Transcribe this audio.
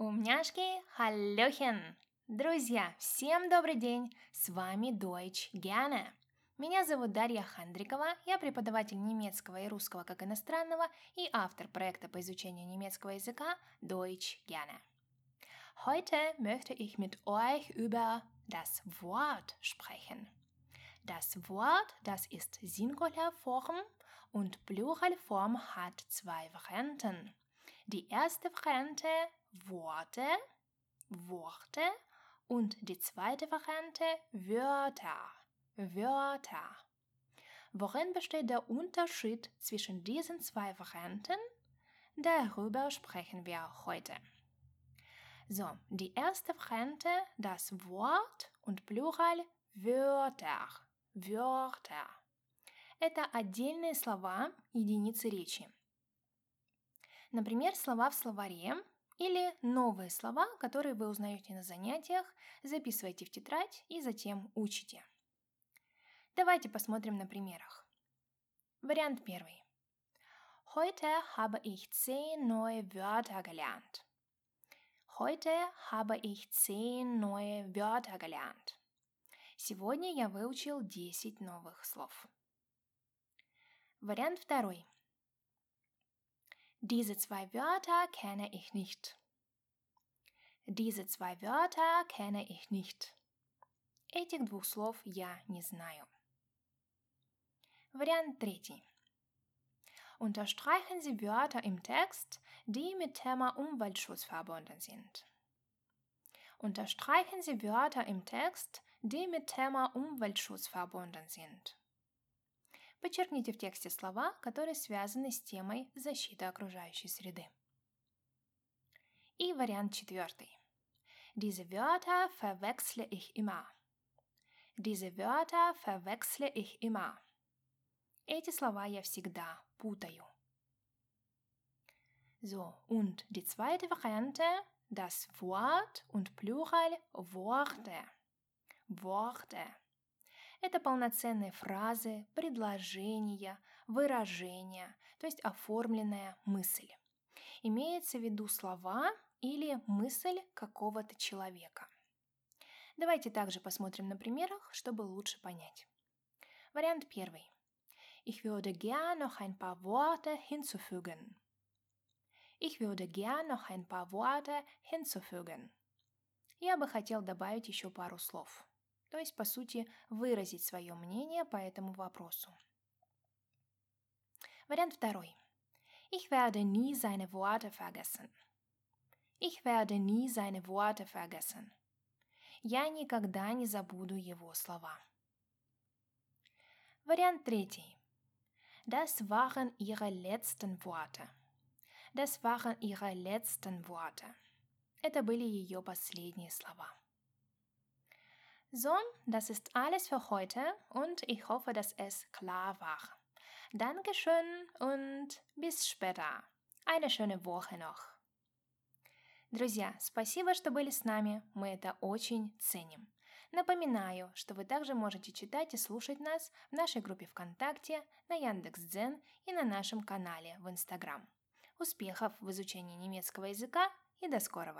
Умняшки, халлёхен! Друзья, всем добрый день! С вами Deutsch gerne. Меня зовут Дарья Хандрикова, я преподаватель немецкого и русского как иностранного и автор проекта по изучению немецкого языка Deutsch gerne. Heute möchte ich mit euch über das Wort sprechen. Das Wort, das ist Singularform und Pluralform hat zwei Varianten. Die erste Variante Worte, Worte und die zweite Variante Wörter, Wörter. Worin besteht der Unterschied zwischen diesen zwei Varianten? Darüber sprechen wir heute. So, die erste Variante, das Wort und Plural Wörter, Wörter. Это отдельные слова, единицы речи. Например, слова в словаре или новые слова, которые вы узнаете на занятиях, записывайте в тетрадь и затем учите. Давайте посмотрим на примерах. Вариант первый. Heute habe ich zehn neue Wörter gelernt. Heute habe ich zehn neue Wörter gelernt. Сегодня я выучил 10 новых слов. Вариант второй. Diese zwei Wörter kenne ich nicht. Diese zwei Wörter kenne ich nicht. Этих двух слов я не знаю. Вариант третий. Unterstreichen Sie Wörter im Text, die mit Thema Umweltschutz verbunden sind. Unterstreichen Sie Wörter im Text, die mit Thema Umweltschutz verbunden sind. Подчеркните в тексте слова, которые связаны с темой защиты окружающей среды. И вариант четвертый. Diese Wörter verwechsle ich immer. Diese Wörter verwechsle ich immer. Эти слова я всегда путаю. So, und die zweite Variante, das Wort und Plural Worte. Worte. Это полноценные фразы, предложения, выражения, то есть оформленная мысль. Имеется в виду слова или мысль какого-то человека. Давайте также посмотрим на примерах, чтобы лучше понять. Вариант первый. Ich würde gern noch ein paar Worte hinzufügen. Ich würde gern noch ein paar Worte hinzufügen. Я бы хотел добавить еще пару слов то есть, по сути, выразить свое мнение по этому вопросу. Вариант второй. Ich werde nie seine Worte vergessen. Ich werde nie seine Worte vergessen. Я никогда не забуду его слова. Вариант третий. Das waren ihre letzten Worte. Das waren ihre letzten Worte. Это были ее последние слова. So, das ist alles für heute und ich hoffe, dass es klar war. Dankeschön und bis später. Eine schöne Woche noch. Друзья, спасибо, что были с нами, мы это очень ценим. Напоминаю, что вы также можете читать и слушать нас в нашей группе ВКонтакте, на Яндекс.Дзен и на нашем канале в Инстаграм. Успехов в изучении немецкого языка и до скорого!